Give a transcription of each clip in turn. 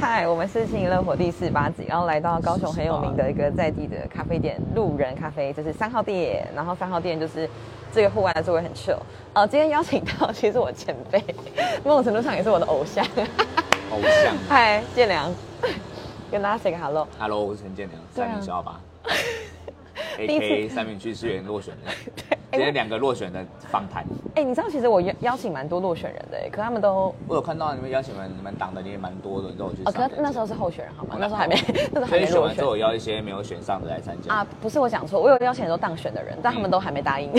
嗨，我们是新乐火第四八集，然后来到高雄很有名的一个在地的咖啡店路人咖啡，这是三号店，然后三号店就是这个户外的座位很 chill。呃，今天邀请到其实我前辈，某种程度上也是我的偶像。偶像。嗨，建良，跟大家 say 个 hello。Hello，我是陈建良，三名小吧第一次，A.K. 三名区资源落选人。今天两个落选的访谈，哎、你知道其实我邀邀请蛮多落选人的，可他们都我有看到你们邀请们你们党的也蛮多的，你都有去哦，上。可那时候是候选人好吗？那时候还没，那时候还所以没落选选完之后，我邀一些没有选上的来参加。啊。不是我讲错，我有邀请很多当选的人，但他们都还没答应。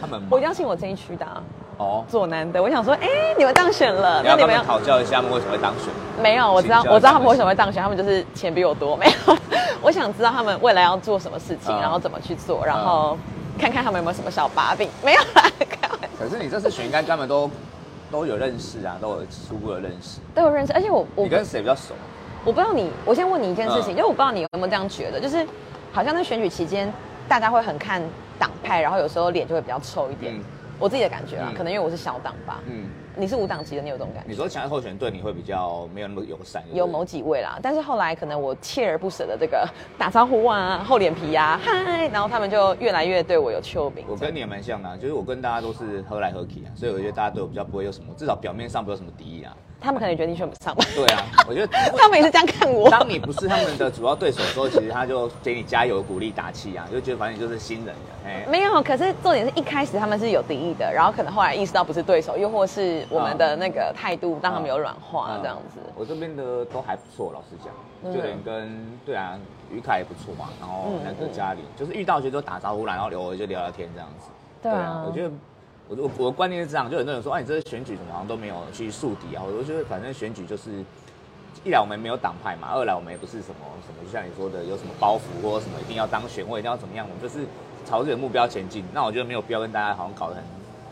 他们 我邀请我这一区的、啊、哦，左南的，我想说，哎、你们当选了，那你们要讨教一下他们为什么会当选。没有，我知道我知道他们为什么会当选，他们就是钱比我多，没有。我想知道他们未来要做什么事情，嗯然后怎么去做，然后看看他们有没有什么小把柄。没有啦，开玩笑，可是你这次选应该跟他们都都有认识啊，都有初步的认识。都有认识，而且我我你跟谁比较熟？我不知道你，我先问你一件事情，嗯因为我不知道你有没有这样觉得，就是好像在选举期间，大家会很看党派，然后有时候脸就会比较臭一点。嗯我自己的感觉啦，嗯可能因为我是小党吧。嗯，你是无党籍的，你有这种感觉？你说强烈候选人对你会比较没有那么友善？有某几位啦，但是后来可能我锲而不舍的这个打招呼啊、厚脸皮啊、嗨，然后他们就越来越对我有丘比。我跟你也蛮像的、啊，就是我跟大家都是喝来喝去啊，所以我觉得大家对我比较不会有什么，至少表面上不会有什么敌意啊。他们可能觉得你选不上吧。对啊，我觉得 他们也是这样看我。当你不是他们的主要对手的时候，其实他就给你加油、鼓励、打气啊，就觉得反正你就是新人啊，哎，没有，可是重点是一开始他们是有敌意的，然后可能后来意识到不是对手，又或是我们的那个态度让他们有软化嗯这样子。我这边的都还不错，老实讲，嗯就连跟对啊，于凯也不错嘛，然后嗯那个嘉玲，就是遇到就都打招呼啦，然后偶尔就聊聊天这样子。对啊我觉得。我我我观念是这样，就很多人说，哎，你这次选举怎么好像都没有去树敌啊？我就觉得反正选举就是，一来我们没有党派嘛，二来我们也不是什么什么，就像你说的有什么包袱或者什么一定要当选或一定要怎么样，我们就是朝这个目标前进。那我觉得没有必要跟大家好像搞得很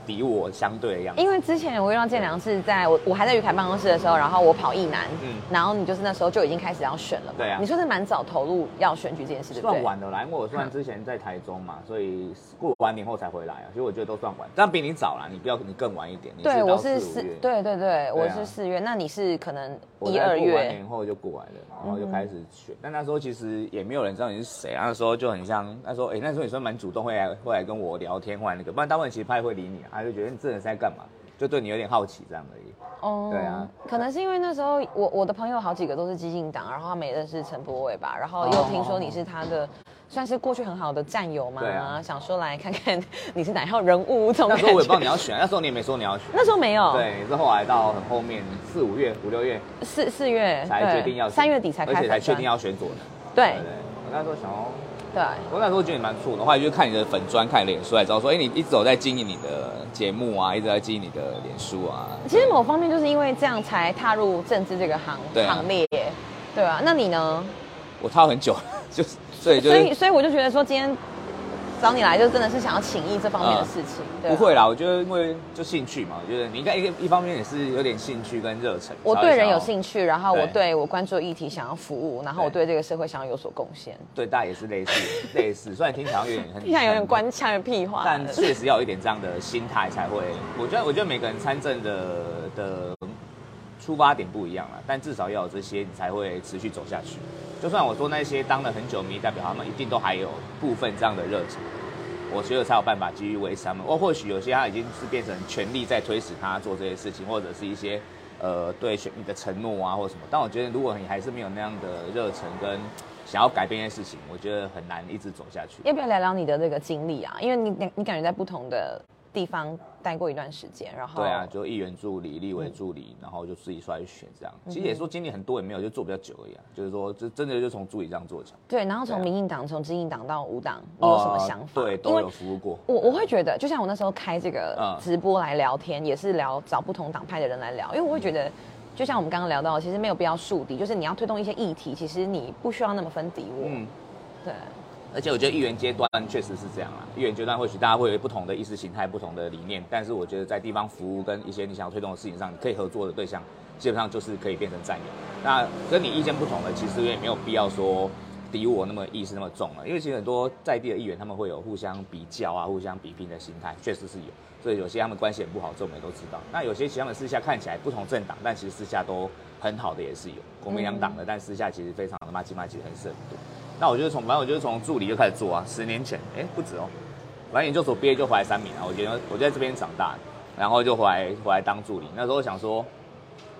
敌我相对的样子。因为之前我遇到建良是在我我还在于凯办公室的时候，然后我跑一南，嗯。然后你就是那时候就已经开始要选了嘛。对啊。你说是蛮早投入要选举这件事，对不对？算晚的啦，因为我算之前在台中嘛，所以过完年后才回来啊，所以我觉得都算晚，但比你早啦，你不要你更晚一点，你对，我是四对对对，我是四月，那你是可能一二月，过完年后就过来了，然后就开始选，但那时候其实也没有人知道你是谁啊，那时候就很像那时候，哎、那时候你算蛮主动，会来会来跟我聊天，或来那个，不然大部分其实他也会理你啊，他就觉得你这人在干嘛，就对你有点好奇这样而已。哦对啊，可能是因为那时候我我的朋友好几个都是激进党，然后他们也认识陈柏伟吧，然后又听说你是他的。算是过去很好的战友嘛，对啊想说来看看你是哪一号人物，那时候我也不知道。你要选，那时候你也没说你要选，那时候没有，对，是后来到很后面四五月、五六月四四月才决定要选三月底才开而且才确定要选左的。对对，我那时候想要。对，我那时候觉得你蛮酷的，后来就看你的粉砖、看你脸书，才知道说，哎、你一直有在经营你的节目啊，一直在经营你的脸书啊。其实某方面就是因为这样才踏入政治这个行啊行列，对啊。那你呢？我套很久了，就是所以就所以所以我就觉得说今天找你来就真的是想要请益这方面的事情，对啊不会啦。我觉得因为就兴趣嘛，我觉得你应该一个一方面也是有点兴趣跟热忱。我对人有，兴趣，然后我对对我关注的议题想要服务，然后我对这个社会想要有所贡献。对大家也是类似类似，虽然听起来有点很 听起来有点官腔的屁话，但确实要有一点这样的心态才会。我觉得，我觉得每个人参政的的出发点不一样啦，但至少要有这些，你才会持续走下去。就算我说那些当了很久迷代表，他们一定都还有部分这样的热情，我觉得才有办法继续维持他们。或或许有些他已经是变成权力在推使他做这些事情，或者是一些呃对选你的承诺啊，或者什么。但我觉得，如果你还是没有那样的热忱跟想要改变一些事情，我觉得很难一直走下去。要不要聊聊你的这个经历啊？因为你你感觉在不同的地方待过一段时间，然后对啊，就议员助理、立委助理，然后就自己出来选这样。其实也说经历很多也没有，就做比较久而已啊。就是说，就真的就从助理这样做起来。对，然后从民进党从基进党到无党，你有什么想法？呃对，都有服务过。我我会觉得，就像我那时候开这个嗯直播来聊天，也是聊找不同党派的人来聊，因为我会觉得，就像我们刚刚聊到，其实没有必要树敌，就是你要推动一些议题，其实你不需要那么分敌我。嗯，对，而且我觉得议员阶段确实是这样啦。议员阶段或许大家会有不同的意识形态、不同的理念，但是我觉得在地方服务跟一些你想要推动的事情上，你可以合作的对象，基本上就是可以变成战友。那跟你意见不同的，其实也没有必要说敌我那么意识那么重了，因为其实很多在地的议员他们会有互相比较啊、互相比拼的心态，确实是有。所以有些他们关系很不好，这我们也都知道。那有些其实他们私下看起来不同政党，但其实私下都很好的也是有，国民两党的，但私下其实非常的骂鸡骂鸡，很是很多。那我就是从反正我就是从助理就开始做啊，十年前，哎不止哦，反正研究所毕业就回来三米啊，我觉得我就在这边长大，然后就回来回来当助理。那时候想说，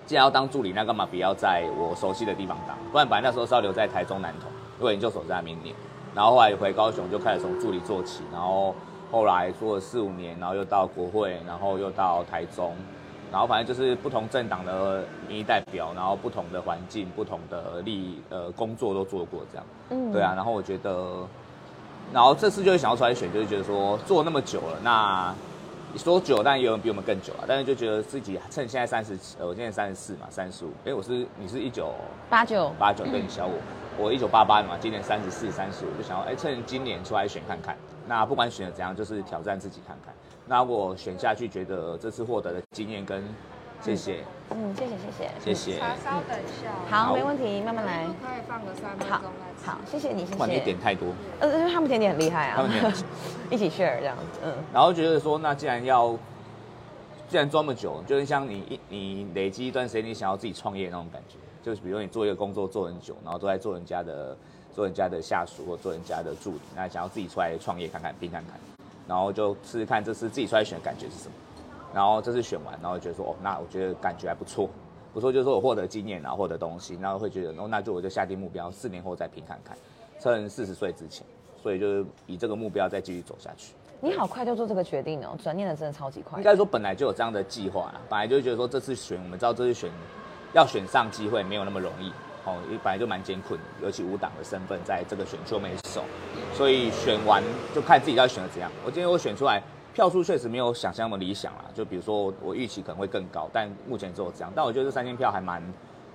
既然要当助理，那干嘛不要在我熟悉的地方当？不然本来那时候是要留在台中南投，因为研究所在那边念。然后后来回高雄就开始从助理做起，然后后来做了四五年，然后又到国会，然后又到台中，然后反正就是不同政党的民意代表，然后不同的环境、不同的利呃工作都做过这样。嗯，对啊。然后我觉得，然后这次就是想要出来选，就是觉得说做那么久了，那说久，但也有人比我们更久啊。但是就觉得自己趁现在三十，呃，我现在三十四嘛，三十五。哎，我是你是一九八九八九，对你小我。我一九八八嘛，今年三十四、三十五，就想要哎，趁今年出来选看看。那不管选的怎样，就是挑战自己看看。那我选下去，觉得这次获得的经验跟谢谢，嗯，谢谢谢谢谢谢。茶稍等一下，好，没问题，慢慢来。可以放个三分钟来好，谢谢你，谢谢。你点太多，呃，因为他们甜点很厉害啊，他们点 一起 share 这样子，嗯。然后觉得说，那既然要，既然这么久，就是像你一你累积一段时间，你想要自己创业那种感觉。就是比如你做一个工作做很久，然后都在做人家的做人家的下属或做人家的助理，那想要自己出来创业看看拼看看，然后就试试看这次自己出来选的感觉是什么。然后这次选完，然后觉得说哦，那我觉得感觉还不错，不错就是说我获得经验然后获得东西，然后会觉得哦，那就我就下定目标，四年后再拼看看，趁四十岁之前，所以就是以这个目标再继续走下去。你好快就做这个决定哦，转念的真的超级快。应该说本来就有这样的计划啦，本来就觉得说这次选，我们知道这次选。要选上机会没有那么容易哦，本来就蛮艰困，尤其五党的身份在这个选秀没守，所以选完就看自己要选的怎样。我今天我选出来票数确实没有想象那么理想啦，就比如说我预期可能会更高，但目前只有这样。但我觉得这三千票还蛮，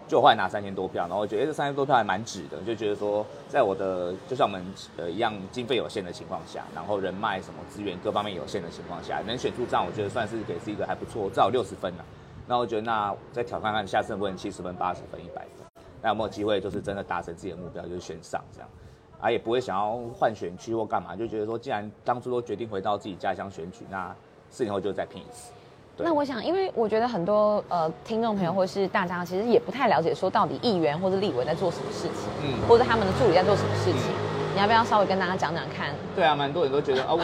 就后来拿三千多票，然后我觉得这三千多票还蛮值的，就觉得说在我的就像我们呃一样经费有限的情况下，然后人脉什么资源各方面有限的情况下，能选出这样，我觉得算是给自己一个还不错，至少六十分了。那我觉得，那再挑看看下次问七十分、八十分、一百分，那有没有机会就是真的达成自己的目标，就是选上这样，啊，也不会想要换选区或干嘛，就觉得说，既然当初都决定回到自己家乡选举，那四年后就再拼一次。那我想，因为我觉得很多呃听众朋友或是大家其实也不太了解，说到底议员或者立委在做什么事情，嗯，或者他们的助理在做什么事情，你要不要稍微跟大家讲讲看？对啊，蛮多人都觉得啊我。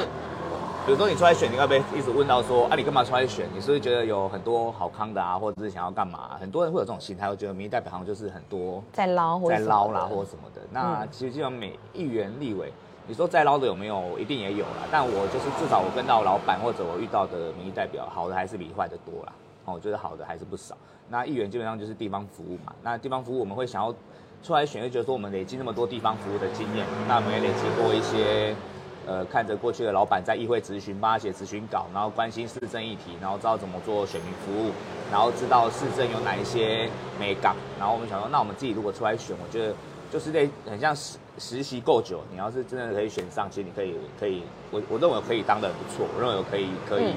比如说你出来选，你会不会一直问到说啊，你干嘛出来选？你是不是觉得有很多好康的啊，或者是想要干嘛？很多人会有这种心态，我觉得民意代表好像就是很多在捞，在捞啦，或者什么的。那其实基本上每议员、立委，你说在捞的有没有？一定也有啦。但我就是至少我跟到老板或者我遇到的民意代表，好的还是比坏的多啦。哦，我觉得好的还是不少。那议员基本上就是地方服务嘛。那地方服务我们会想要出来选，就觉得说我们累积那么多地方服务的经验，那我们也累积过一些。呃，看着过去的老板在议会咨询，帮他写咨询稿，然后关心市政议题，然后知道怎么做选民服务，然后知道市政有哪一些美感，然后我们想说，那我们自己如果出来选，我觉得就是得很像实实习够久，你要是真的可以选上，其实你可以可以，我我认为可以当的不错，我认为可以可以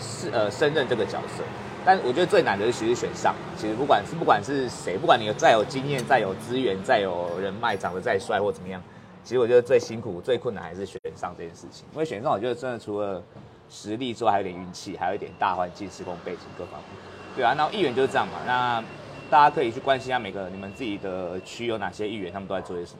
是呃胜任这个角色，但我觉得最难的是其实选上，其实不管是不管是谁，不管你再有经验、再有资源、再有人脉、长得再帅或怎么样。其实我觉得最辛苦、最困难还是选上这件事情，因为选上我觉得真的除了实力之外，还有点运气，还有一点大环境、时空背景各方面。对啊，那议员就是这样嘛。那大家可以去关心一下每个你们自己的区有哪些议员，他们都在做些什么。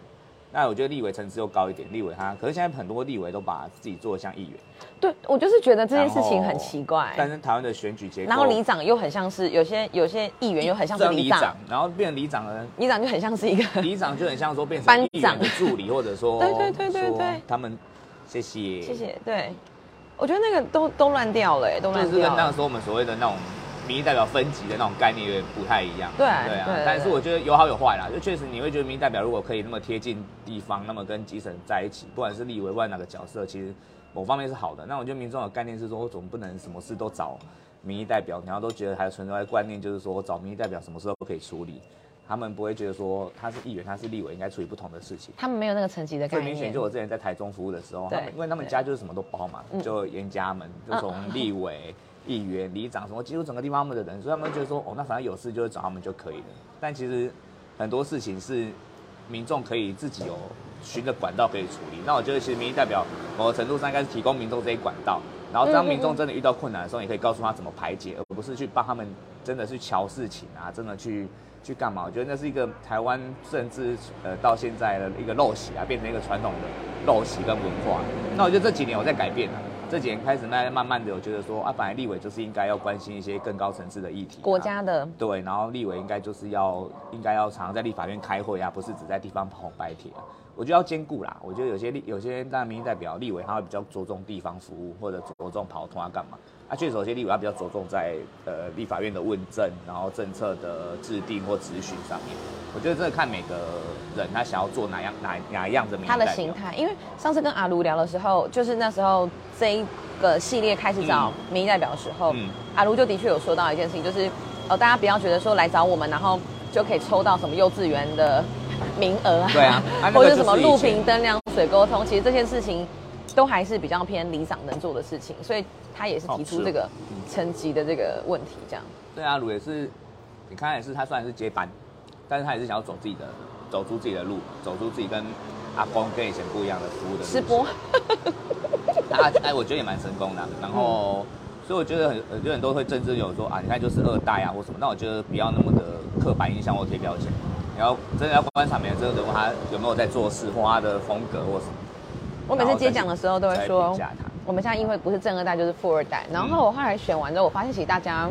那我觉得立委层次又高一点，立委他可是现在很多立委都把自己做的像议员。对，我就是觉得这件事情很奇怪。但是台湾的选举结果，然后里长又很像是有些有些议员又很像是里长，然后变成里长了，里长就很像是一个里长就很像说变成班长的助理，或者说 对对对对对，他们谢谢谢谢，对我觉得那个都都乱掉了，都乱掉。就是跟那个时候我们所谓的那种。民意代表分级的那种概念有点不太一样，对对啊，但是我觉得有好有坏啦，就确实你会觉得民意代表如果可以那么贴近地方，那么跟基层在一起，不管是立委外哪个角色，其实某方面是好的。那我觉得民众的概念是说，我总不能什么事都找民意代表，然后都觉得还存在观念，就是说我找民意代表什么事都可以处理，他们不会觉得说他是议员，他是立委，应该处理不同的事情。他们没有那个层级的概念。最明显就我之前在台中服务的时候，他们因为他们家就是什么都包嘛，就严家门就从立委。议员、里长什么，几乎整个地方他们的人，所以他们觉得说，哦，那反正有事就是找他们就可以了。但其实很多事情是民众可以自己有循着管道可以处理。那我觉得其实民意代表某个程度上应该是提供民众这些管道，然后当民众真的遇到困难的时候，也可以告诉他怎么排解，而不是去帮他们真的去瞧事情啊，真的去去干嘛？我觉得那是一个台湾甚至呃到现在的一个陋习啊，变成一个传统的陋习跟文化。那我觉得这几年我在改变了。这几年开始，慢慢慢的，我觉得说啊，本来立委就是应该要关心一些更高层次的议题，国家的对，然后立委应该就是要应该要常常在立法院开会啊，不是只在地方跑红白帖啊。我觉得要兼顾啦。我觉得有些立有些当然民意代表立委他会比较着重地方服务，或者着重跑通啊干嘛。啊，确实有些立委他比较着重在呃立法院的问政，然后政策的制定或咨询上面。我觉得这看每个人他想要做哪样哪哪样的民意他的心态，因为上次跟阿卢聊的时候，就是那时候这一个系列开始找民意代表的时候，嗯阿卢就的确有说到一件事情，就是哦，大家不要觉得说来找我们，然后就可以抽到什么幼稚园的名额啊，对啊，或者什么路平灯亮水沟通，其实这件事情都还是比较偏理想能做的事情，所以他也是提出这个层级的这个问题，这样。对啊，卢也是，你看也是他虽然是接班。但是他也是想要走自己的，走出自己的路，走出自己跟阿公跟以前不一样的服务的直播。啊，哎，我觉得也蛮成功的。然后，所以我觉得很很多人都会政治有说啊，你看就是二代啊或什么。那我觉得不要那么的刻板印象或贴标签，你要真的要观察每个这个人物他有没有在做事或他的风格或什么。我每次接奖的时候都会说，我们现在因为不是正二代就是富二代。然后我后来选完之后，我发现其实大家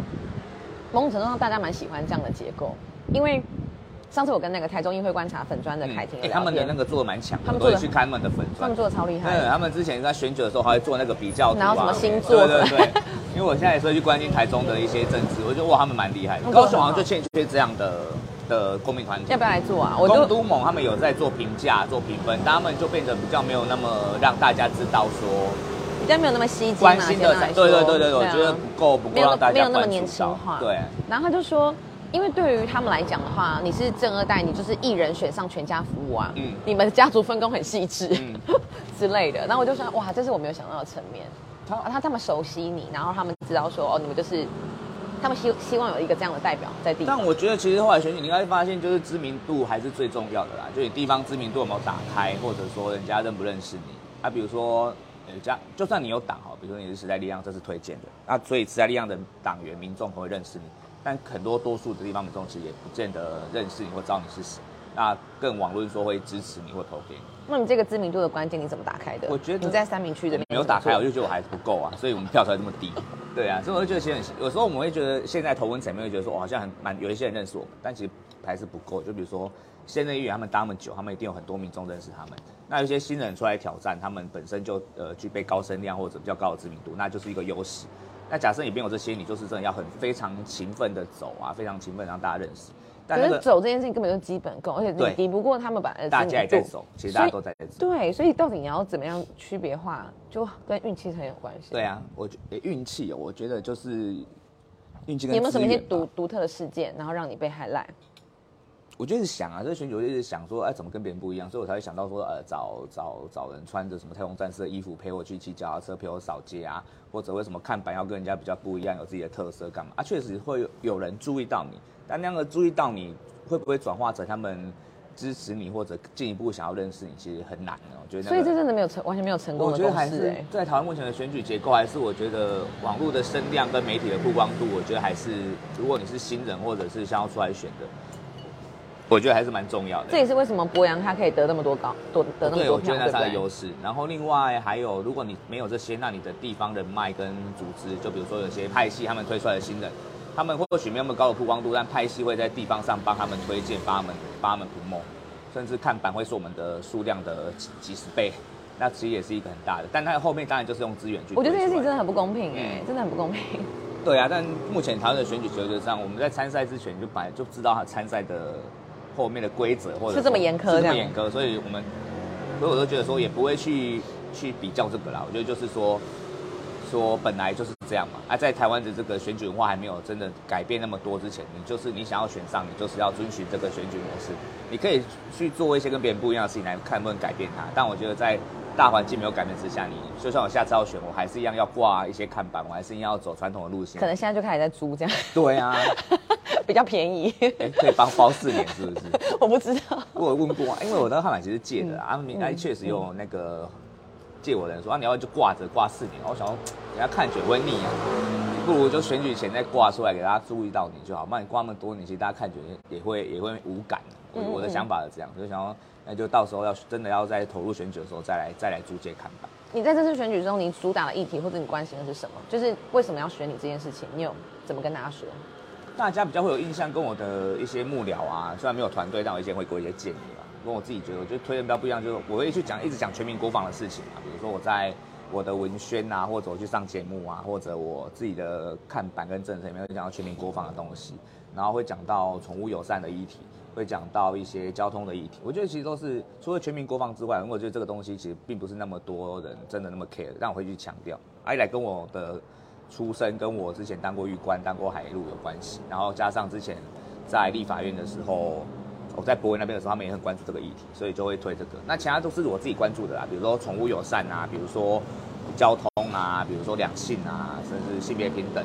某种程度上大家蛮喜欢这样的结构，因为。上次我跟那个台中议会观察粉砖的凯婷，他们的那个做的蛮强，他们做去看他们的粉砖，他们做的超厉害。对，他们之前在选举的时候还会做那个比较，然后什么星座，对对对。因为我现在也是去关心台中的一些政治，我觉得哇，他们蛮厉害的。高雄好像就欠缺这样的的公民团体，要不要来做啊？我公都盟他们有在做评价、做评分，但他们就变得比较没有那么让大家知道说，比较没有那么吸睛关心的。对对对对，我觉得不够不够让大家没有那么年轻化。对，然后他就说。因为对于他们来讲的话，你是正二代，你就是一人选上全家服务啊。嗯，你们家族分工很细致，嗯，之类的。然后我就说，哇，这是我没有想到的层面。他他他们熟悉你，然后他们知道说，哦，你们就是，他们希希望有一个这样的代表在地。但我觉得其实后来选举，你应该发现，就是知名度还是最重要的啦。就你地方知名度有没有打开，或者说人家认不认识你啊？比如说，人家就算你有党哈，比如说你是时代力量，这是推荐的，那所以时代力量的党员民众会认识你。但很多多数的地方民众其实也不见得认识你或知道你是谁，那更网论说会支持你或投给你。那你这个知名度的关键你怎么打开的？我觉得你在三明区的没有打开，我就觉得我还是不够啊，所以我们票才这么低。对啊，所以我就觉得其实很有时候我们会觉得现在投文层面会觉得说，我好像很蛮有一些人认识我们，但其实还是不够。就比如说现在议员他们当那么久，他们一定有很多民众认识他们。那有些新人出来挑战，他们本身就呃具备高声量或者比较高的知名度，那就是一个优势。那假设你没有这些，你就是真的要很非常勤奋的走啊，非常勤奋让大家认识。可是走这件事情根本就基本功，而且你抵不过他们把大家也在走，其实大家都在走。对，所以到底你要怎么样区别化，就跟运气很有关系。对啊，我觉运气哦，我觉得就是运气。有没有什么一些独独特的事件，然后让你被害赖？我就是想啊，这选举我就一直想说，哎，怎么跟别人不一样？所以我才会想到说，呃，找找找人穿着什么太空战士的衣服陪我去骑脚踏车，陪我扫街啊，或者为什么看板要跟人家比较不一样，有自己的特色干嘛？啊，确实会有人注意到你，但那样的注意到你会不会转化成他们支持你或者进一步想要认识你，其实很难哦。我觉得，所以这真的没有成，完全没有成功的公式。在台湾目前的选举结构，还是我觉得网络的声量跟媒体的曝光度，我觉得还是如果你是新人或者是想要出来选的。我觉得还是蛮重要的。这也是为什么博洋他可以得那么多高，多得那么多票，对我觉得那是他的优势。然后另外还有，如果你没有这些，那你的地方人脉跟组织，就比如说有些派系他们推出来的新人，他们或许没有那么高的曝光度，但派系会在地方上帮他们推荐，帮他们帮他们铺梦，甚至看板会是我们的数量的几几十倍，那其实也是一个很大的。但他后面当然就是用资源去。我觉得这件事情真的很不公平哎，真的很不公平。对啊，但目前台湾的选举结构上，我们在参赛之前就本来就知道他参赛的。后面的规则或者是这么严苛，这么严苛，所以我们，所以我都觉得说也不会去去比较这个啦。我觉得就是说，说本来就是这样嘛。啊，在台湾的这个选举文化还没有真的改变那么多之前，你就是你想要选上，你就是要遵循这个选举模式。你可以去做一些跟别人不一样的事情来看能不能改变它。但我觉得在大环境没有改变之下，你就算我下次要选，我还是一样要挂一些看板，我还是一样要走传统的路线。可能现在就开始在租这样。对啊。比较便宜，可以帮包四年，是不是？我不知道，我有问过，啊因为我那个号码其实借的啊，应该确实有那个借我的人说啊，你要就挂着挂四年，我想人家看久会腻啊。不如就选举前再挂出来给大家注意到你就好，不然你挂那么多年，其实大家看觉得也会也会无感。我嗯嗯我的想法是这样，就想要那就到时候要真的要在投入选举的时候再来再来租借看吧。你在这次选举中，你主打的议题或者你关心的是什么？就是为什么要选你这件事情？你有怎么跟大家说？大家比较会有印象，跟我的一些幕僚啊，虽然没有团队，但我以前会给我一些建议吧。跟我自己觉得，我觉得推的比较不一样，就是我会去讲，一直讲全民国防的事情嘛。比如说我在我的文宣啊，或者我去上节目啊，或者我自己的看板跟政策里面会讲到全民国防的东西，然后会讲到宠物友善的议题，会讲到一些交通的议题。我觉得其实都是除了全民国防之外，我觉得这个东西其实并不是那么多人真的那么 care，但我会去强调。啊，一来跟我的出身跟我之前当过狱官、当过海陆有关系，然后加上之前在立法院的时候，我在博文那边的时候，他们也很关注这个议题，所以就会推这个。那其他都是我自己关注的啦，比如说宠物友善啊，比如说交通啊，比如说两性啊，甚至性别平等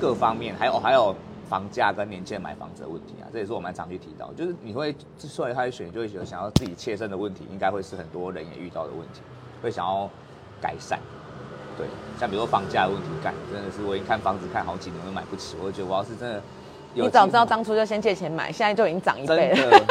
各方面，还有还有房价跟年轻人买房子的问题啊，这也是我蛮常去提到。就是你会之所以开始选，就会觉得想要自己切身的问题，应该会是很多人也遇到的问题，会想要改善。对，像比如说房价的问题，干真的是我已经看房子看好几年都买不起，我就觉得我要是真的有你早知道当初就先借钱买，现在就已经涨一倍了。的。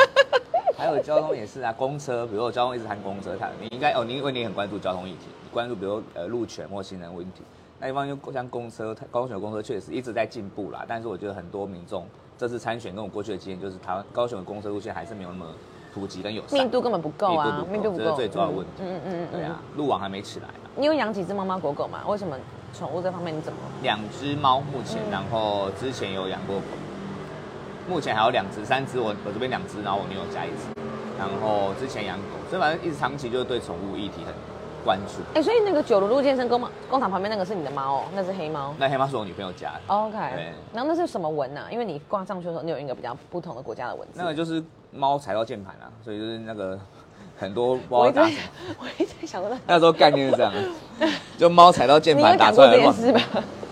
还有交通也是啊，公车，比如说交通一直谈公车，看你应该哦，你因为你很关注交通议题，你关注比如呃路权或行人问题，那一方就像公车，高雄的公车确实一直在进步啦，但是我觉得很多民众这次参选跟我过去的经验，就是台湾高雄的公车路线还是没有那么普及跟友善，密度根本不够啊，密度不够这是最主要的问题嗯嗯嗯对啊，路网还没起来啊。你有养几只猫猫狗狗吗？为什么宠物这方面你怎么？两只猫目前，嗯然后之前有养过狗，目前还有两只、三只，我我这边两只，然后我女友加一只，然后之前养狗，所以反正一直长期就是对宠物议题很关注。哎、所以那个九如路健身工工厂旁边那个是你的猫哦，那是黑猫。那黑猫是我女朋友家的，OK，对然后那是什么纹呢、啊？因为你挂上去的时候，你有一个比较不同的国家的文字。那个就是猫踩到键盘啊，所以就是那个很多不我一直在知道打。我一直在想说那，那时候概念是这样的，就猫踩到键盘打出来的乱。事吧？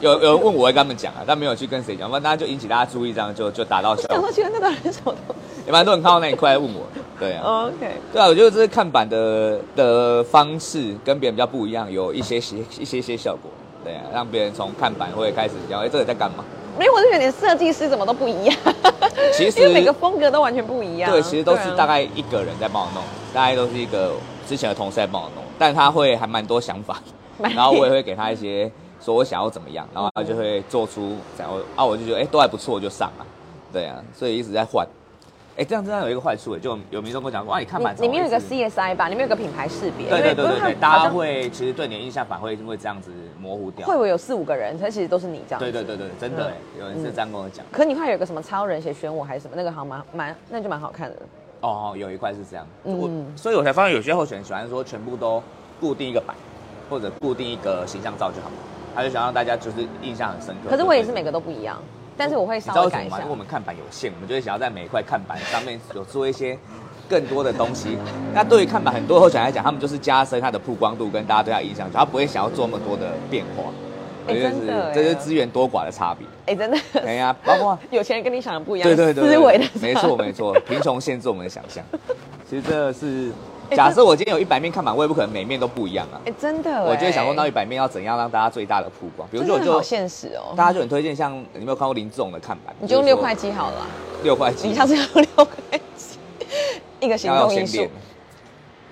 有有人问我会跟他们讲啊，但没有去跟谁讲，不然大家就引起大家注意，这样就就打到效果想说。觉得那到底是什么东西也蛮多人看到那一块来问我，对啊。？OK，对啊，我觉得这是看板的的方式跟别人比较不一样，有一些些一些些效果，对啊，让别人从看板会开始讲，哎、这个在干嘛？没有，我就觉得你设计师怎么都不一样，其实 因为每个风格都完全不一样。对，其实都是大概一个人在帮我弄，大概都是一个之前的同事在帮我弄，但他会还蛮多想法，然后我也会给他一些说我想要怎么样，然后他就会做出然后，啊我就觉得哎、都还不错就上了，对啊，所以一直在换。哎、这样这样有一个坏处，哎，就有民众跟我讲过，啊，你看板你你们有一个 CSI 吧？你们有个品牌识别，对对对对对，大家会其实对你的印象反会会这样子模糊掉。会不会有四五个人，他其实都是你这样。对对对对，真的有人是这样跟我讲。可你看有个什么超人写选我还是什么，那个好像蛮蛮，那就蛮好看的。哦，有一块是这样，嗯我所以我才发现有些候选人喜欢说全部都固定一个版，或者固定一个形象照就好，他就想让大家就是印象很深刻。可是我也是每个都不一样，但是我会你稍？微改一下因为我。们看板有限，我们就会想要在每一块看板上面有做一些更多的东西。那对于看板很多候选人来讲，他们就是加深它的曝光度跟大家对他印象，他不会想要做那么多的变化。哎我觉得真的哎是这就是资源多寡的差别。哎，真的，哎呀，包括 有钱人跟你想的不一样，对对对，思维的没错没错，贫穷限制我们的想象。其实这是 假设我今天有一百面看板，我也不可能每面都不一样啊。哎，真的哎，我就会想说，那一百面要怎样让大家最大的曝光？比如说，我就好现实哦。大家就很推荐，像你有没有看过林志荣的看板？你就用六块肌好了啊，六块肌，你下次用六块肌，一个行动艺术。。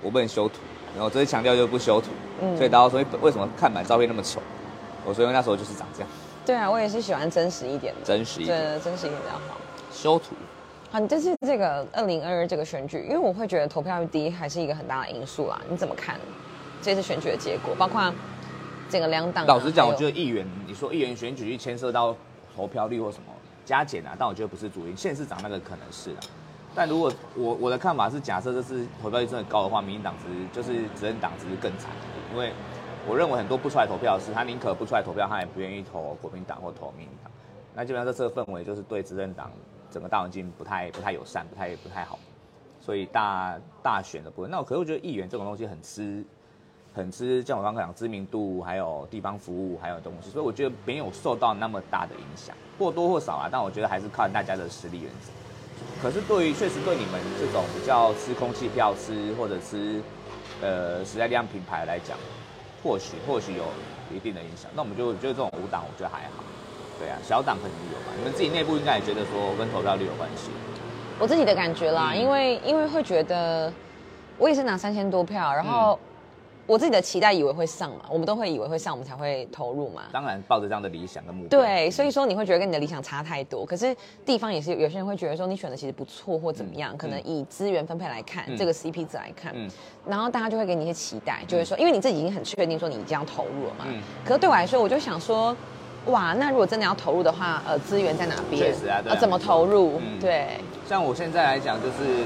我不能修图，然后这次强调就是不修图，嗯所以大家说为什么看板照片那么丑？我说因为那时候就是长这样，对啊，我也是喜欢真实一点的，真实一点，对，真实一点比较好。修图。好，你这次这个二零二二这个选举，因为我会觉得投票率低还是一个很大的因素啦。你怎么看这次选举的结果？包括整个两党啊、老实讲，我觉得得议员，你说议员选举牵涉到投票率或什么加减啊，但我觉得不是主因。县市长那个可能是啊，但如果我我的看法是，假设这次投票率真的高的话，民进党只是就是执政党只是更惨，因为我认为很多不出来投票的是，他宁可不出来投票，他也不愿意投国民党或投民进党。那基本上这次的氛围就是对执政党整个大环境不太不太友善，不太不太好，所以大大选的部分，那我可是我觉得议员这种东西很吃很吃，像我刚刚讲知名度，还有地方服务，还有东西，所以我觉得没有受到那么大的影响，或多或少啊，但我觉得还是看大家的实力原则。可是对于确实对你们这种比较吃空气票吃或者吃呃时代力量品牌来讲，或许或许有一定的影响。那我们就觉得这种舞蹈，我觉得还好。对啊，小党肯定有吧。你们自己内部应该也觉得说跟投票率有关系。我自己的感觉啦，嗯因为因为会觉得我也是拿三千多票，然后我自己的期待以为会上嘛，我们都会以为会上，我们才会投入嘛。当然，抱着这样的理想跟目标。对，所以说你会觉得跟你的理想差太多，可是地方也是有些人会觉得说你选的其实不错或怎么样，可能以资源分配来看，嗯这个 CP 值来看，嗯然后大家就会给你一些期待，就会说，因为你自己已经很确定说你已经要投入了嘛，嗯可是对我来说，我就想说。哇，那如果真的要投入的话，呃，资源在哪边？确实啊对啊呃，怎么投入？嗯对，像我现在来讲，就是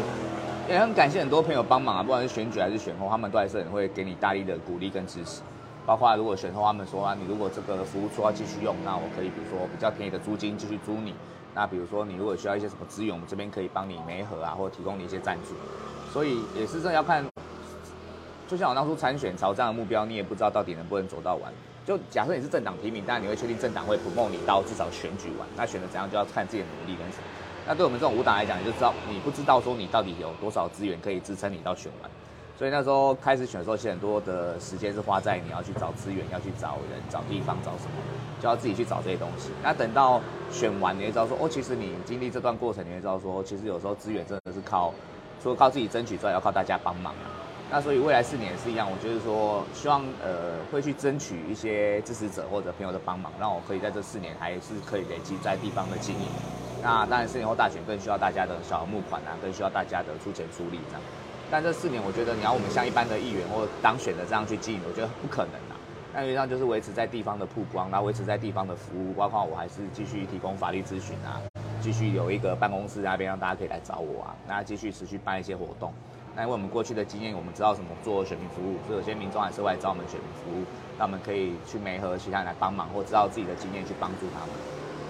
也很感谢很多朋友帮忙啊，不管是选举还是选后，他们都还是很会给你大力的鼓励跟支持。包括如果选后他们说啊，你如果这个服务处要继续用，那我可以比如说比较便宜的租金继续租你。那比如说你如果需要一些什么资源，我们这边可以帮你媒合啊，或者提供你一些赞助。所以也是真的要看，就像我当初参选朝这样的目标，你也不知道到底能不能走到完。就假设你是政党提名，当然你会确定政党会扶帮你到至少选举完，那选的怎样就要看自己的努力跟什么。那对我们这种无党来讲，你就知道你不知道说你到底有多少资源可以支撑你到选完。所以那时候开始选的时候，其实很多的时间是花在你要去找资源、要去找人、找地方、找什么，就要自己去找这些东西。那等到选完，你会知道说，哦，其实你经历这段过程，你会知道说，其实有时候资源真的是靠除了靠自己争取之外，要靠大家帮忙。那所以未来四年也是一样，我就是说希望呃会去争取一些支持者或者朋友的帮忙，让我可以在这四年还是可以累积在地方的经营。那当然四年后大选更需要大家的小额募款啊，更需要大家的出钱出力这样。但这四年我觉得你要我们像一般的议员或当选的这样去经营，我觉得不可能啊。那原则上就是维持在地方的曝光，然后维持在地方的服务，包括我还是继续提供法律咨询啊，继续有一个办公室那边让大家可以来找我啊，那继续持续办一些活动。那因为我们过去的经验，我们知道怎么做选民服务，所以有些民众还是会来找我们选民服务，那我们可以去媒合其他人来帮忙，或知道自己的经验去帮助他们。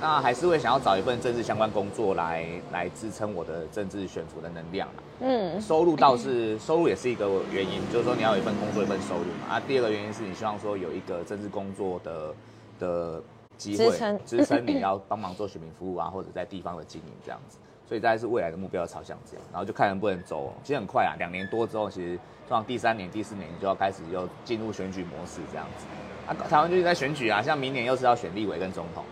那还是会想要找一份政治相关工作来来支撑我的政治选服的能量啦。嗯，收入倒是 收入也是一个原因，就是说你要有一份工作一份收入嘛。啊，第二个原因是你希望说有一个政治工作的的机会支撑支撑你 要帮忙做选民服务啊，或者在地方的经营这样子。所以大概是未来的目标朝向这样，然后就看能不能走。其实很快啊，两年多之后，其实通常第三年、第四年你就要开始又进入选举模式这样子。啊，台湾就是在选举啊，像明年又是要选立委跟总统，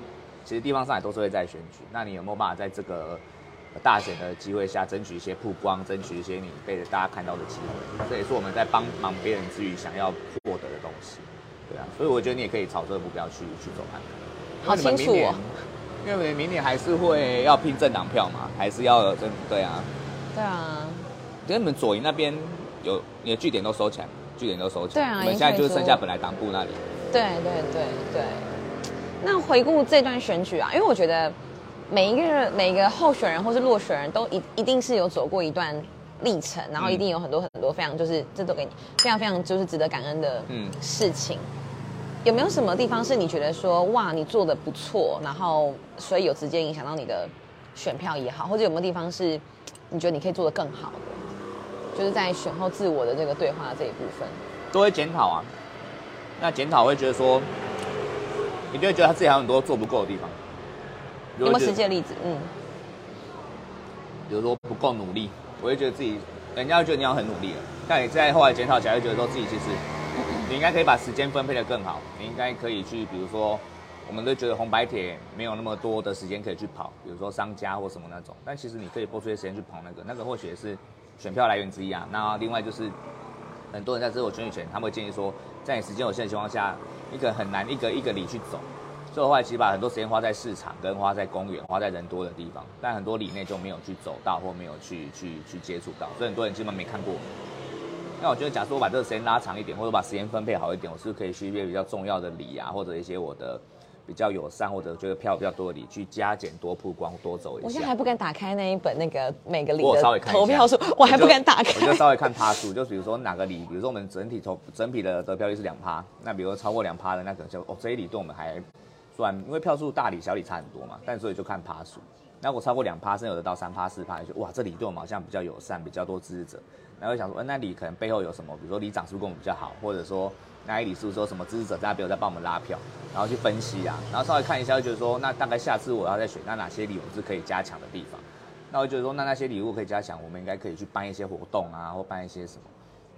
其实地方上也都是会在选举。那你有没有办法在这个呃大选的机会下争取一些曝光，争取一些你被大家看到的机会？这也是我们在帮忙别人之余想要获得的东西。对啊，所以我觉得你也可以朝这个目标去去走看看。好清楚哦。因为明年还是会要拼政党票嘛，还是要有政对啊。对啊，跟你们左营那边有你的据点都收起来，据点都收起来。对啊你们现在就是剩下本来党部那里。对对对对。那回顾这段选举啊，因为我觉得每一个每一个候选人或是落选人都一一定是有走过一段历程，然后一定有很多很多非常就是这都给你非常非常就是值得感恩的嗯事情。有没有什么地方是你觉得说哇你做的不错，然后所以有直接影响到你的选票也好，或者有没有地方是你觉得你可以做的更好的？就是在选后自我的这个对话这一部分。都会检讨啊。那检讨会觉得说，你就会觉得他自己还有很多做不够的地方。有没有实际？例子？嗯，比如说不够努力，我会觉得自己，人家会觉得你要很努力了。但你在后来检讨起来，会觉得说自己其实，你应该可以把时间分配的更好。你应该可以去，比如说，我们都觉得红白铁没有那么多的时间可以去跑，比如说商家或什么那种。但其实你可以拨出些时间去跑那个，那个或许也是选票来源之一啊。那另外就是，很多人在自我选举前，他们会建议说，在你时间有限的情况下，一个很难一个一个里去走。所以后来其实把很多时间花在市场，跟花在公园，花在人多的地方，但很多里内就没有去走到，或没有去去去接触到，所以很多人基本没看过。那我觉得，假设我把这个时间拉长一点，或者把时间分配好一点，我是不是可以去一些比较重要的礼啊，或者一些我的比较友善，或者觉得票比较多的礼，去加减多曝光，多走一下。我现在还不敢打开那一本那个每个礼我稍微的看投票数，我还不敢打开我就开。稍微看趴数，就比如说哪个礼，比如说我们整体投整体的得票率是两趴，那比如说超过两趴的那可能就哦这一礼对我们还算，因为票数大礼小礼差很多嘛，但所以就看趴数。那我超过两趴，甚至有的到三趴四趴，就哇这里对我们好像比较友善，比较多支持者。然后想说，呃那里可能背后有什么，比如说里长是不是跟我们比较好，或者说那里是不是说什么支持者在那边有在帮我们拉票，然后去分析啊，然后稍微看一下，就觉得说那大概下次我要再选，那哪些里我是可以加强的地方。那我觉得说，那那些礼物可以加强，我们应该可以去办一些活动啊，或办一些什么。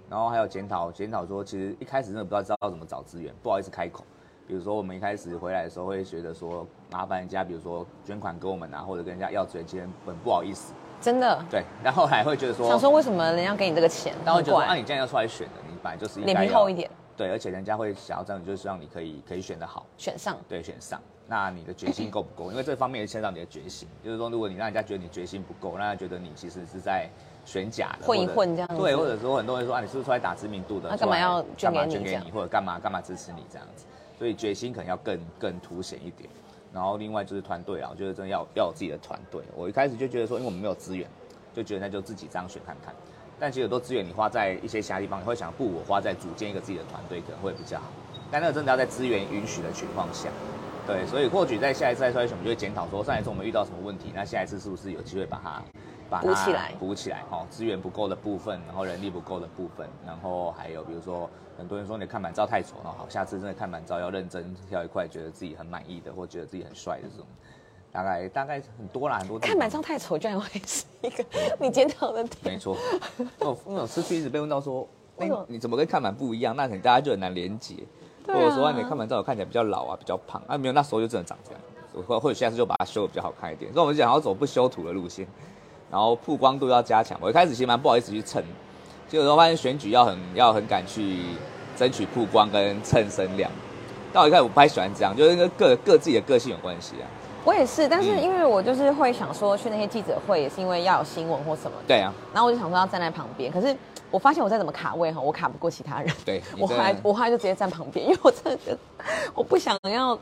然后还有检讨，检讨说，其实一开始真的不知道知道怎么找资源，不好意思开口。比如说我们一开始回来的时候会觉得说麻烦人家，比如说捐款给我们啊，或者跟人家要资源，其实很不好意思。真的对，然后还会觉得说，想说为什么人家给你这个钱？很然后觉得那，啊，你既然要出来选的，你本来就是应脸皮厚一点，对，而且人家会想要这样，就是让你可以可以选得好，选上。对，选上。那你的决心够不够？因为这方面也牵到你的决心，就是说，如果你让人家觉得你决心不够，让人家觉得你其实是在选假的，混一混这样子对，或者说很多人说啊，你是不是出来打知名度的？那干嘛要捐给你捐给你，或者干嘛干嘛支持你这样子？所以决心可能要更更凸显一点。然后另外就是团队啊，我觉得真的要要有自己的团队。我一开始就觉得说，因为我们没有资源，就觉得那就自己这样选看看。但其实有多资源你花在一些其他地方，你会想不，我花在组建一个自己的团队可能会比较好。但那个真的要在资源允许的情况下，对，所以或许在下一次赛赛选，我们就会检讨说上一次我们遇到什么问题，那下一次是不是有机会把它把它补起来补起来哦，资源不够的部分，然后人力不够的部分，然后还有比如说很多人说你的看板照太丑了，好，下次真的看板照要认真挑一块觉得自己很满意的，或觉得自己很帅的这种，大概大概很多啦，很多看板照太丑，居然会是一个你检讨的点。没错，我那种吃去一直被问到说，哎、你怎么跟看板不一样？那可能大家就很难连结，对啊或者说你看板照我看起来比较老啊，比较胖啊，没有那时候就真的长这样，或或者下次就把它修的比较好看一点。所以我们讲要走不修图的路线，然后曝光度要加强。我一开始其实蛮不好意思去蹭，结果发现选举要很要很敢去争取曝光跟蹭声量。但我一开始我不太喜欢这样，就是跟各各自己的个性有关系啊。我也是，但是嗯因为我就是会想说去那些记者会，也是因为要有新闻或什么的。对啊，然后我就想说要站在旁边，可是我发现我再怎么卡位哈，我卡不过其他人。对我后来我后来就直接站旁边，因为我真的觉得我不想要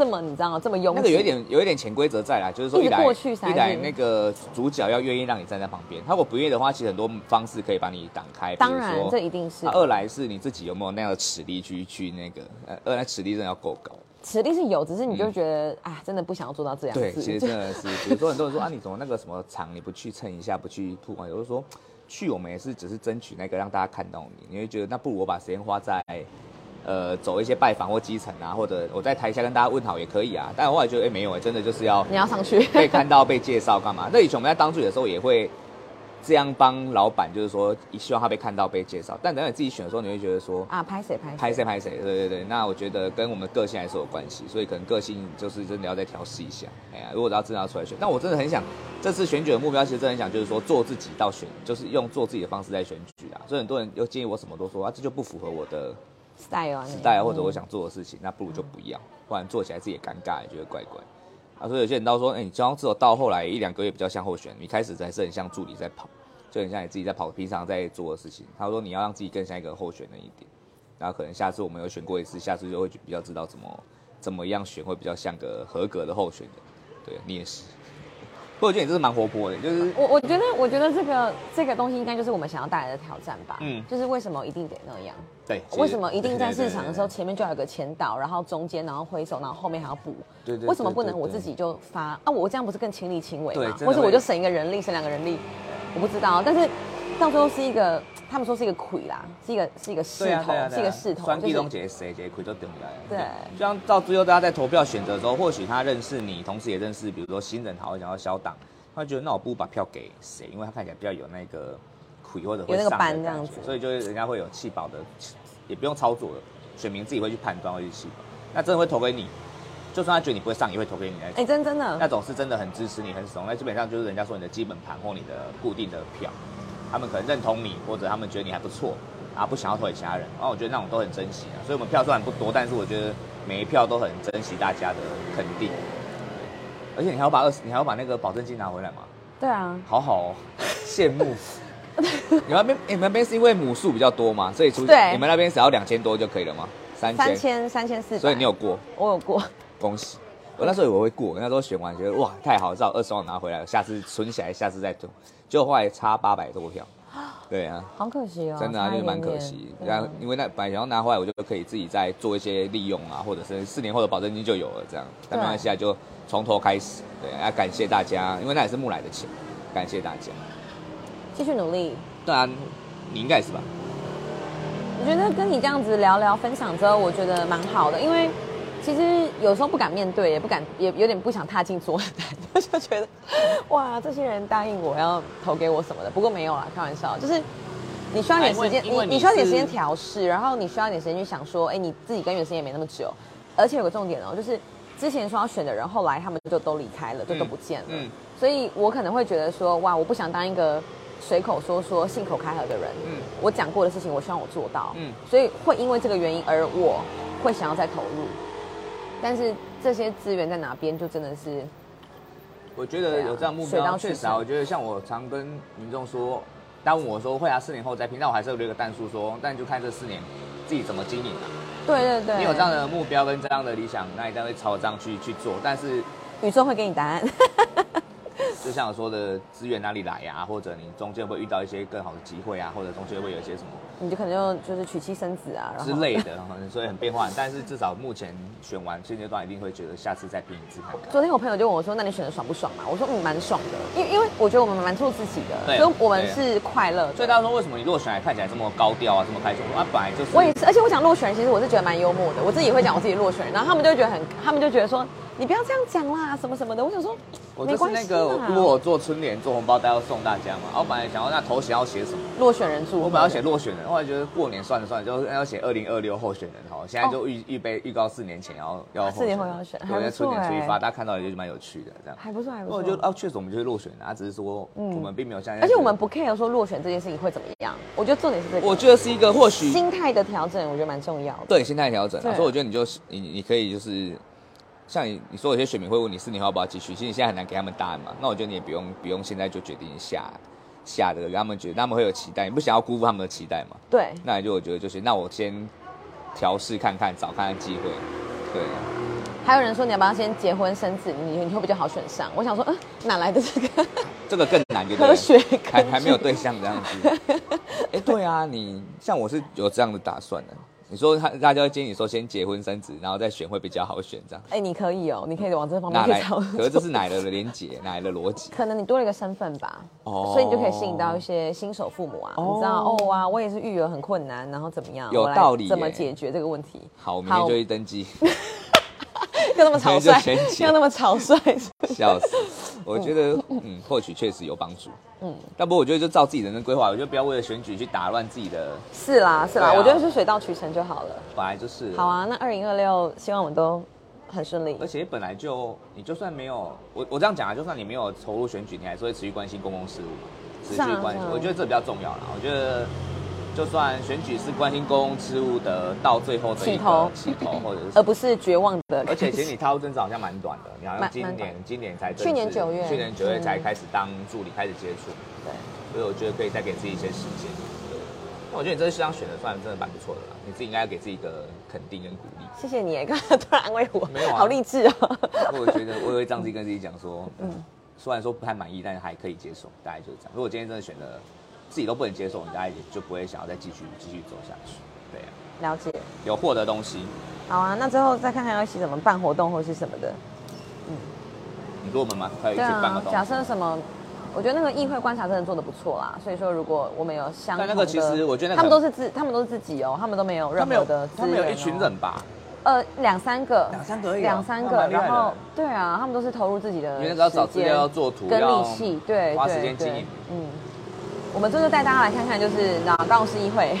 这么你知道吗？这么拥挤。那个有一点有一点潜规则在啦，就是说一来过去才一来那个主角要愿意让你站在旁边，他如果不愿意的话，其实很多方式可以把你挡开。当然这一定是啊二来是你自己有没有那样的实力去去那个，呃，二来实力真的要够高。实力是有，只是你就觉得啊，真的不想要做到这样子。其实真的 是，比如说很多人说啊，你怎么那个什么场你不去蹭一下，不去曝光？有的说去我们也是只是争取那个让大家看到你，你会觉得那不如我把时间花在。呃，走一些拜访或基层啊，或者我在台下跟大家问好也可以啊。但我后来觉得，哎、没有哎、真的就是要你要上去。被看到、被介绍干嘛？那以前我们在当助理的时候也会这样帮老板，就是说希望他被看到、被介绍。但等你自己选的时候，你会觉得说啊，拍谁拍拍谁拍谁，对对对。那我觉得跟我们的个性还是有关系，所以可能个性就是真的要再调试一下。哎呀，如果要真的要出来选，但我真的很想这次选举的目标，其实真的很想就是说做自己到选，就是用做自己的方式在选举啊。所以很多人又建议我什么都说啊，这就不符合我的时代啊，或者我想做的事情，那不如就不要，不然做起来自己也尴尬，也觉得怪怪。啊，所以有些人都说，哎、你交往之后到后来一两个月比较像候选人，你开始还是很像助理在跑，就很像你自己在跑，平常在做的事情。他说你要让自己更像一个候选人一点，然后可能下次我们有选过一次，下次就会比较知道怎么怎么样选会比较像个合格的候选人。对你也是，我觉得你这是蛮活泼的，就是我我觉得，我觉得这个这个东西应该就是我们想要带来的挑战吧。嗯嗯，就是为什么一定得那样？对，为什么一定在市场的时候前面就要有个前导，然后中间，然后挥手，然后后面还要补？对对对为什么不能我自己就发啊？我这样不是更亲力亲为吗？对或者我就省一个人力，省两个人力？我不知道，但是到最后是一个，他们说是一个魁啦，是一个是一个势头，对啊对啊，是一个势头，双就是地东姐谁谁亏都顶来。对就像到最后大家在投票选择的时候，或许他认识你，同时也认识比如说新人，好想要小党，他会觉得那我不如把票给谁，因为他看起来比较有那个魁或者会有那个上班这样子觉所以就是人家会有弃保的，也不用操作了，选民自己会去判断，会去弃保。那真的会投给你，就算他觉得你不会上，也会投给你那种哎、真真的那种是真的很支持你、很怂。那基本上就是人家说你的基本盘或你的固定的票，他们可能认同你，或者他们觉得你还不错，啊不想要投给其他人。然后我觉得那种都很珍惜啊。所以我们票虽然不多，但是我觉得每一票都很珍惜大家的肯定。而且你还要把二十，你还要把那个保证金拿回来吗？对啊，好好哦，羡慕。你们那边、你们那边是因为母数比较多嘛，所以出对你们那边只要两千多就可以了吗？三千，三千三千四，所以你有过。我有过，恭喜！我那时候以为会过，那时候选完觉得哇太好，至少二十万拿回来了，下次存起来，下次再投。结果后来差八百多票，对啊，好可惜哦，真的、啊、就是蛮可惜。对啊然后因为那本来想要拿回来，我就可以自己再做一些利用啊，或者是四年后的保证金就有了这样。但没关系啊，就从头开始。对，要感谢大家，因为那也是木来的钱，感谢大家。继续努力。当然，你应该也是吧？我觉得跟你这样子聊聊分享之后，我觉得蛮好的，因为其实有时候不敢面对，也不敢，也有点不想踏进左台，就觉得哇，这些人答应我要投给我什么的。不过没有啦，开玩笑，就是你需要点时间，你你你需要点时间是调试，然后你需要点时间去想说，哎，你自己跟原生也没那么久。而且有个重点哦，就是之前说要选的人，后来他们就都离开了，就都不见了。嗯所以我可能会觉得说，哇，我不想当一个随口说说、信口开河的人。嗯我讲过的事情，我希望我做到。嗯所以会因为这个原因而我会想要再投入，但是这些资源在哪边，就真的是我觉得有这样目水标，确实啊。我觉得像我常跟民众说，当问我说会啊，四年后再拼，但我还是有留一个弹数说，但就看这四年自己怎么经营啊。对对对。你有这样的目标跟这样的理想，那一定会朝这样去去做。但是宇宙会给你答案。就像我说的，资源哪里来呀、或者你中间会遇到一些更好的机会啊，或者中间会有一些什么你就可能就就是娶妻生子啊，然后之类的，所以很变化。但是至少目前选完现阶段，一定会觉得下次再拼一次看看。昨天我朋友就问我说：“那你选的爽不爽嘛？”我说：“嗯，蛮爽的，因为因为我觉得我们蛮做自己的，对所以我们是快乐。”所以大家说为什么你落选还看起来这么高调啊，这么开心？我啊，本来就是。我也是，而且我讲落选，其实我是觉得蛮幽默的，我自己也会讲我自己落选，然后他们就会觉得很，他们就觉得说你不要这样讲啦，什么什么的。我想说，我就是那个，如果我做春联做红包袋要送大家嘛，然后本来想要那头衔要写什么，落选人数，我本来要写落选人，后来觉得过年算了算了，就要写二零二六候选人好，现在就预预备预告四年前要要四年后要选还对，在春年出一发，大家看到也就蛮有趣的这样。还不错，还不错。我觉得哦，确实我们就是落选的，啊，只是说我们并没有像，而且我们不 care 说落选这件事情会怎么样，我觉得重点是这个，我觉得是一个或许心态的调整，我觉得蛮重要的。对心态调整所以我觉得你就是你你可以就是像你你说有些选民会问你四年后要不要继续，其实你现在很难给他们答案嘛。那我觉得你也不用不用现在就决定下下的，让他们觉得他们会有期待，你不想要辜负他们的期待嘛？对，那你就我觉得就是那我先调试看看，找看看机会，对。还有人说你要不要先结婚生子，你你会比较好选上。我想说，嗯、哪来的这个 这个更难，对不对？科学还还没有对象这样子。哎、对啊，你像我是有这样的打算的。你说他大家会建议你说先结婚生子，然后再选会比较好选这样。哎、你可以哦，你可以往这方面哪来？可是这是哪来的连结？哪来的逻辑？可能你多了一个身份吧，哦所以你就可以吸引到一些新手父母啊。哦你知道哦啊，我也是育儿很困难，然后怎么样？有道理怎么解决这个问题？好，我明天就去登记。又那么草率明天就先，解又那么草率，笑死！我觉得，嗯，或许确实有帮助。嗯嗯，但不过我觉得就照自己人生规划，我觉得不要为了选举去打乱自己的，是啦是啦，啊我觉得是水到渠成就好了。本来就是。好。啊，那二零二六希望我们都很顺利而。且本来就你就算没有我我这样讲啊，就算你没有投入选举，你还是会持续关心公共事务，持续关心。我觉得这比较重要啦。我觉得就算选举是关心公共事务的到最后的一起头个起头，或者是而不是绝望的。而且其实你踏入政治好像蛮短的，你好像今年今年才去年九月去年九月嗯才开始当助理，开始接触，对，所以我觉得可以再给自己一些时间。对，那我觉得你这次这样选的算真的蛮不错的啦，你自己应该要给自己一个肯定跟鼓励。谢谢你，刚刚突然安慰我，没有啊好励志哦。我觉得我也会这样子跟自己讲说，嗯，虽然说不太满意，但是还可以接受，大概就是这样。如果今天真的选的自己都不能接受，你大概也就不会想要再继续继续走下去。对啊，了解。有获得东西，好啊，那之后再看看要一起怎么办活动或是什么的。嗯你说我们吗，可以一起办个，东假。设什么，我觉得那个议会观察真的做的不错啦。所以说，如果我们有相同的，但那个其实我觉得那他们都是自，他们都是自己哦，他们都没有任何的资源、哦。他们有一群人吧，呃，两三个，两三个哦两三个，然后对啊，他们都是投入自己的因为那个要找资料要做图跟要力气，对，花时间经营嗯，我们就是带大家来看看，就是那高雄市议会，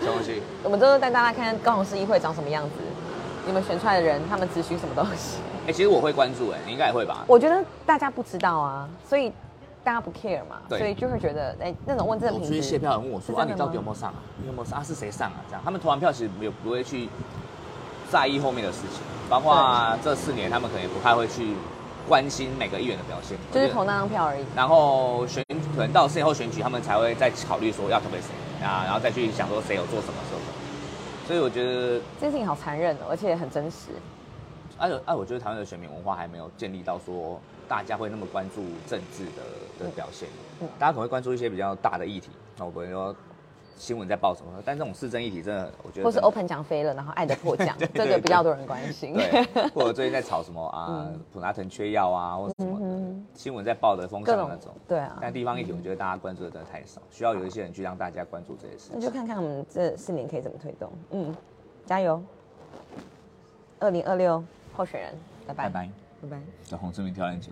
什么东西？我们就是带大家看看高雄市议会长什么样子，你们选出来的人，他们只许什么东西？哎、其实我会关注，哎，你应该也会吧？我觉得大家不知道啊，所以大家不 care 嘛，对所以就会觉得，哎，那种问政我品质，出去卸票，问我说啊，你到底有没有上啊？你有没有上啊？是谁上啊？这样，他们投完票其实没有不会去在意后面的事情，包括这四年他们可能也不太会去关心每个议员的表现，就是投那张票而已。然后选可能到四年后选举，他们才会再考虑说要投给谁啊，然后再去想说谁有做什么什么。所以我觉得，这件事情好残忍哦，而且很真实。哎、啊，我觉得台湾的选民文化还没有建立到说大家会那么关注政治的的表现，嗯大家可能会关注一些比较大的议题，那我比如说新闻在报什么，但这种市政议题真的，我觉得或是真的 Open 奖飞了，然后爱的迫降，对对这个比较多人关心。对，或者最近在炒什么啊，普拿腾缺药啊，或者什么嗯新闻在报的风向那种。对啊，但地方议题，我觉得大家关注的真的太少，需要有一些人去让大家关注这些事情。那就看看我们这四年可以怎么推动。嗯，加油！二零二六候选人，拜拜，拜拜，拜拜。在红志明挑战节。